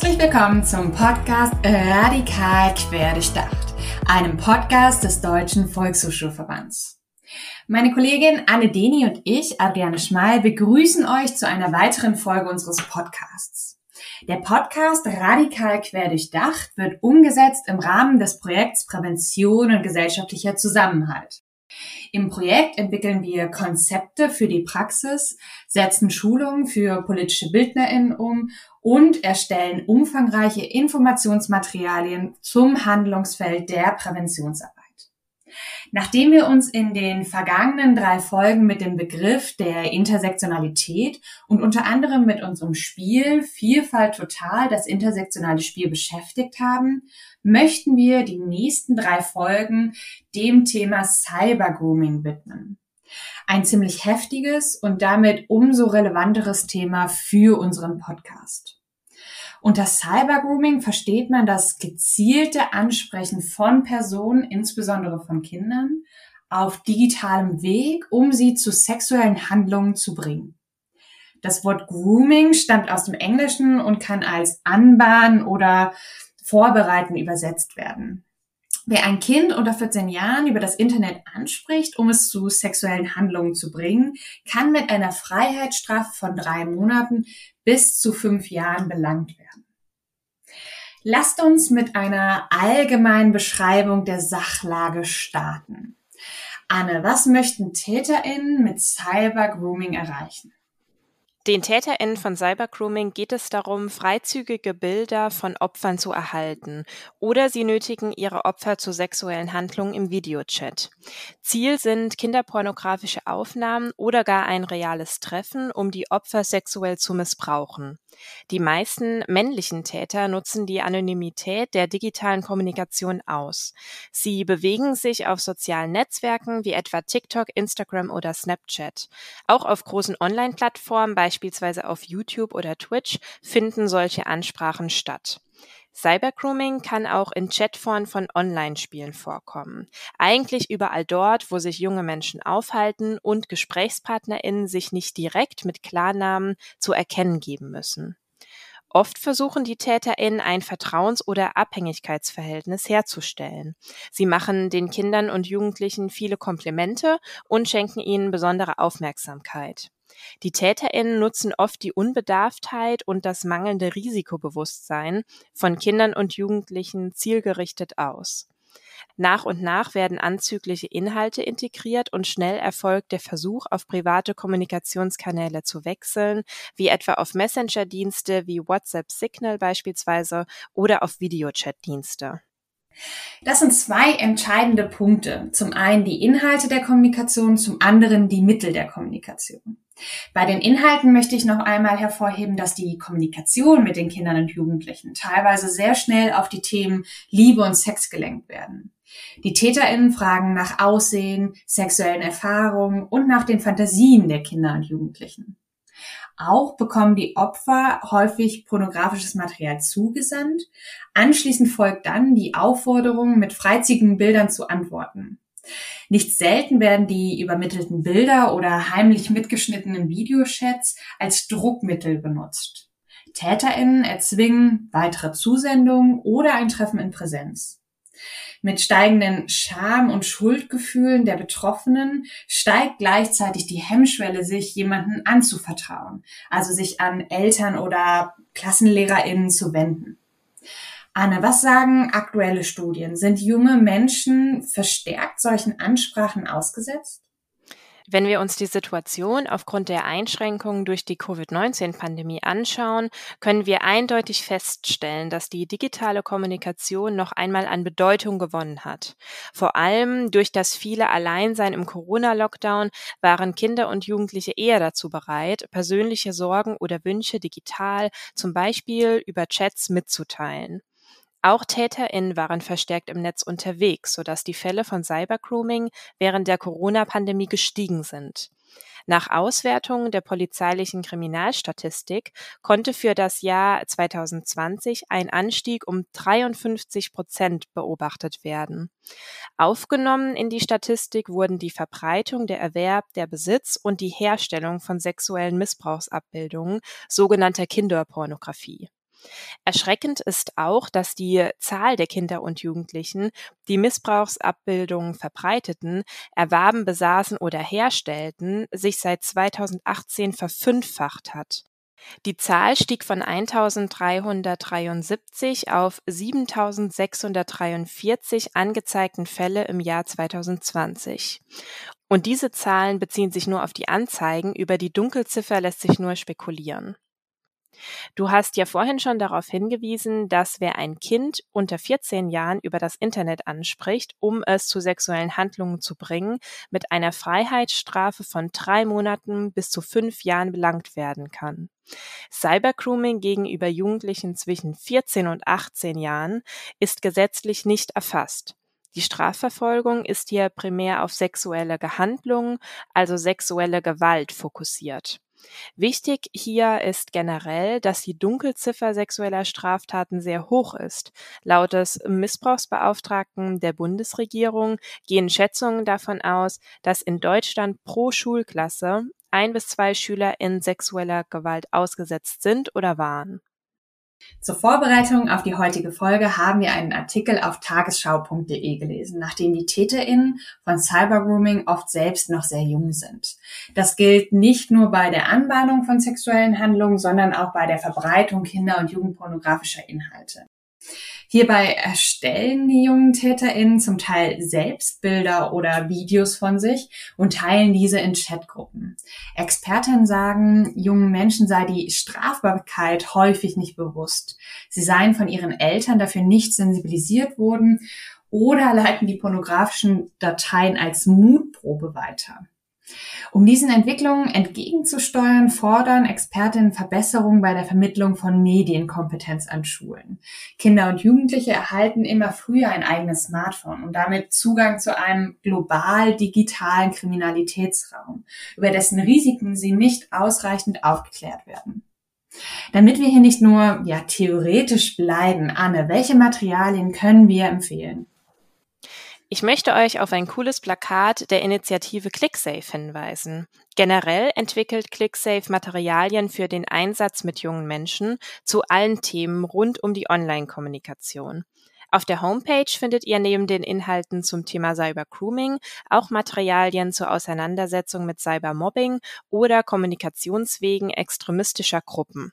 Herzlich willkommen zum Podcast Radikal Querdurchdacht, einem Podcast des Deutschen Volkshochschulverbands. Meine Kollegin Anne Deni und ich, Adriane Schmal, begrüßen euch zu einer weiteren Folge unseres Podcasts. Der Podcast Radikal Querdurchdacht wird umgesetzt im Rahmen des Projekts Prävention und gesellschaftlicher Zusammenhalt. Im Projekt entwickeln wir Konzepte für die Praxis, setzen Schulungen für politische BildnerInnen um und erstellen umfangreiche Informationsmaterialien zum Handlungsfeld der Präventionsarbeit. Nachdem wir uns in den vergangenen drei Folgen mit dem Begriff der Intersektionalität und unter anderem mit unserem Spiel Vielfalt total, das intersektionale Spiel beschäftigt haben, möchten wir die nächsten drei Folgen dem Thema Cybergrooming widmen. Ein ziemlich heftiges und damit umso relevanteres Thema für unseren Podcast. Unter Cybergrooming versteht man das gezielte Ansprechen von Personen, insbesondere von Kindern, auf digitalem Weg, um sie zu sexuellen Handlungen zu bringen. Das Wort Grooming stammt aus dem Englischen und kann als anbahnen oder vorbereiten übersetzt werden. Wer ein Kind unter 14 Jahren über das Internet anspricht, um es zu sexuellen Handlungen zu bringen, kann mit einer Freiheitsstrafe von drei Monaten bis zu fünf Jahren belangt werden. Lasst uns mit einer allgemeinen Beschreibung der Sachlage starten. Anne, was möchten TäterInnen mit Cybergrooming erreichen? Den TäterInnen von Cybergrooming geht es darum, freizügige Bilder von Opfern zu erhalten oder sie nötigen ihre Opfer zu sexuellen Handlungen im Videochat. Ziel sind kinderpornografische Aufnahmen oder gar ein reales Treffen, um die Opfer sexuell zu missbrauchen. Die meisten männlichen Täter nutzen die Anonymität der digitalen Kommunikation aus. Sie bewegen sich auf sozialen Netzwerken wie etwa TikTok, Instagram oder Snapchat. Auch auf großen Online-Plattformen, beispielsweise auf YouTube oder Twitch, finden solche Ansprachen statt. Cybergrooming kann auch in Chatformen von Online-Spielen vorkommen. Eigentlich überall dort, wo sich junge Menschen aufhalten und GesprächspartnerInnen sich nicht direkt mit Klarnamen zu erkennen geben müssen. Oft versuchen die TäterInnen ein Vertrauens- oder Abhängigkeitsverhältnis herzustellen. Sie machen den Kindern und Jugendlichen viele Komplimente und schenken ihnen besondere Aufmerksamkeit. Die TäterInnen nutzen oft die Unbedarftheit und das mangelnde Risikobewusstsein von Kindern und Jugendlichen zielgerichtet aus. Nach und nach werden anzügliche Inhalte integriert und schnell erfolgt der Versuch, auf private Kommunikationskanäle zu wechseln, wie etwa auf Messenger-Dienste wie WhatsApp Signal beispielsweise oder auf Videochat-Dienste. Das sind zwei entscheidende Punkte. Zum einen die Inhalte der Kommunikation, zum anderen die Mittel der Kommunikation. Bei den Inhalten möchte ich noch einmal hervorheben, dass die Kommunikation mit den Kindern und Jugendlichen teilweise sehr schnell auf die Themen Liebe und Sex gelenkt werden. Die TäterInnen fragen nach Aussehen, sexuellen Erfahrungen und nach den Fantasien der Kinder und Jugendlichen. Auch bekommen die Opfer häufig pornografisches Material zugesandt. Anschließend folgt dann die Aufforderung, mit freizügigen Bildern zu antworten. Nicht selten werden die übermittelten Bilder oder heimlich mitgeschnittenen Videochats als Druckmittel benutzt. TäterInnen erzwingen weitere Zusendungen oder ein Treffen in Präsenz. Mit steigenden Scham- und Schuldgefühlen der Betroffenen steigt gleichzeitig die Hemmschwelle, sich jemanden anzuvertrauen, also sich an Eltern oder KlassenlehrerInnen zu wenden. Anne, was sagen aktuelle Studien? Sind junge Menschen verstärkt solchen Ansprachen ausgesetzt? Wenn wir uns die Situation aufgrund der Einschränkungen durch die Covid-19-Pandemie anschauen, können wir eindeutig feststellen, dass die digitale Kommunikation noch einmal an Bedeutung gewonnen hat. Vor allem durch das viele Alleinsein im Corona-Lockdown waren Kinder und Jugendliche eher dazu bereit, persönliche Sorgen oder Wünsche digital, zum Beispiel über Chats, mitzuteilen. Auch TäterInnen waren verstärkt im Netz unterwegs, sodass die Fälle von Cybergrooming während der Corona-Pandemie gestiegen sind. Nach Auswertungen der polizeilichen Kriminalstatistik konnte für das Jahr 2020 ein Anstieg um 53 Prozent beobachtet werden. Aufgenommen in die Statistik wurden die Verbreitung, der Erwerb, der Besitz und die Herstellung von sexuellen Missbrauchsabbildungen, sogenannter Kinderpornografie. Erschreckend ist auch, dass die Zahl der Kinder und Jugendlichen, die Missbrauchsabbildungen verbreiteten, erwarben, besaßen oder herstellten, sich seit 2018 verfünffacht hat. Die Zahl stieg von 1373 auf 7643 angezeigten Fälle im Jahr 2020. Und diese Zahlen beziehen sich nur auf die Anzeigen, über die Dunkelziffer lässt sich nur spekulieren. Du hast ja vorhin schon darauf hingewiesen, dass wer ein Kind unter 14 Jahren über das Internet anspricht, um es zu sexuellen Handlungen zu bringen, mit einer Freiheitsstrafe von drei Monaten bis zu fünf Jahren belangt werden kann. Cybergrooming gegenüber Jugendlichen zwischen 14 und 18 Jahren ist gesetzlich nicht erfasst. Die Strafverfolgung ist hier primär auf sexuelle Gehandlungen, also sexuelle Gewalt fokussiert. Wichtig hier ist generell, dass die Dunkelziffer sexueller Straftaten sehr hoch ist. Laut des Missbrauchsbeauftragten der Bundesregierung gehen Schätzungen davon aus, dass in Deutschland pro Schulklasse ein bis zwei Schüler in sexueller Gewalt ausgesetzt sind oder waren. Zur Vorbereitung auf die heutige Folge haben wir einen Artikel auf tagesschau.de gelesen, nachdem die TäterInnen von Cybergrooming oft selbst noch sehr jung sind. Das gilt nicht nur bei der Anbahnung von sexuellen Handlungen, sondern auch bei der Verbreitung kinder- und jugendpornografischer Inhalte. Hierbei erstellen die jungen TäterInnen zum Teil selbst Bilder oder Videos von sich und teilen diese in Chatgruppen. Expertinnen sagen, jungen Menschen sei die Strafbarkeit häufig nicht bewusst. Sie seien von ihren Eltern dafür nicht sensibilisiert worden oder leiten die pornografischen Dateien als Mutprobe weiter. Um diesen Entwicklungen entgegenzusteuern, fordern Expertinnen Verbesserungen bei der Vermittlung von Medienkompetenz an Schulen. Kinder und Jugendliche erhalten immer früher ein eigenes Smartphone und damit Zugang zu einem global digitalen Kriminalitätsraum, über dessen Risiken sie nicht ausreichend aufgeklärt werden. Damit wir hier nicht nur ja, theoretisch bleiben, Anne, welche Materialien können wir empfehlen? Ich möchte euch auf ein cooles Plakat der Initiative ClickSafe hinweisen. Generell entwickelt ClickSafe Materialien für den Einsatz mit jungen Menschen zu allen Themen rund um die Online-Kommunikation. Auf der Homepage findet ihr neben den Inhalten zum Thema Cybergrooming auch Materialien zur Auseinandersetzung mit Cybermobbing oder Kommunikationswegen extremistischer Gruppen.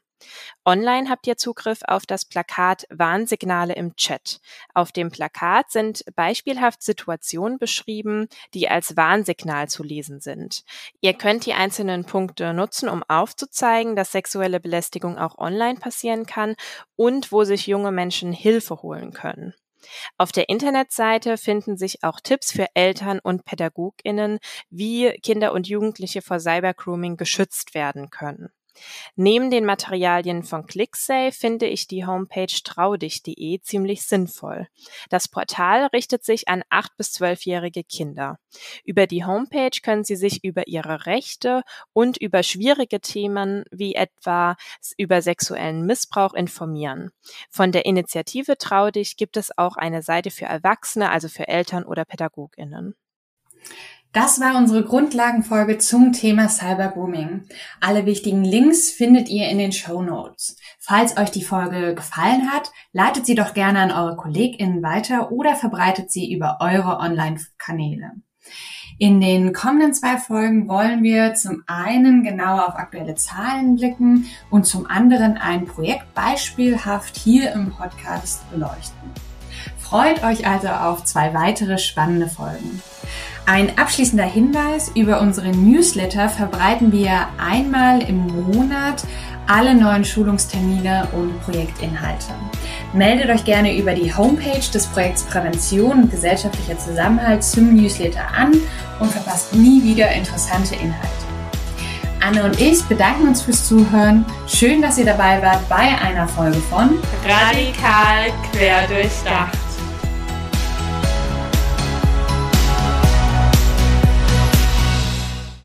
Online habt ihr Zugriff auf das Plakat Warnsignale im Chat. Auf dem Plakat sind beispielhaft Situationen beschrieben, die als Warnsignal zu lesen sind. Ihr könnt die einzelnen Punkte nutzen, um aufzuzeigen, dass sexuelle Belästigung auch online passieren kann und wo sich junge Menschen Hilfe holen können. Auf der Internetseite finden sich auch Tipps für Eltern und PädagogInnen, wie Kinder und Jugendliche vor Cybergrooming geschützt werden können. Neben den Materialien von ClickSafe finde ich die Homepage traudich.de ziemlich sinnvoll. Das Portal richtet sich an acht bis zwölfjährige Kinder. Über die Homepage können sie sich über ihre Rechte und über schwierige Themen wie etwa über sexuellen Missbrauch informieren. Von der Initiative Traudich gibt es auch eine Seite für Erwachsene, also für Eltern oder Pädagoginnen. Das war unsere Grundlagenfolge zum Thema Cybergrooming. Alle wichtigen Links findet ihr in den Show Notes. Falls euch die Folge gefallen hat, leitet sie doch gerne an eure KollegInnen weiter oder verbreitet sie über eure Online-Kanäle. In den kommenden zwei Folgen wollen wir zum einen genauer auf aktuelle Zahlen blicken und zum anderen ein Projekt beispielhaft hier im Podcast beleuchten. Freut euch also auf zwei weitere spannende Folgen. Ein abschließender Hinweis, über unsere Newsletter verbreiten wir einmal im Monat alle neuen Schulungstermine und Projektinhalte. Meldet euch gerne über die Homepage des Projekts Prävention und gesellschaftlicher Zusammenhalt zum Newsletter an und verpasst nie wieder interessante Inhalte. Anne und ich bedanken uns fürs Zuhören. Schön, dass ihr dabei wart bei einer Folge von Radikal quer durchdacht.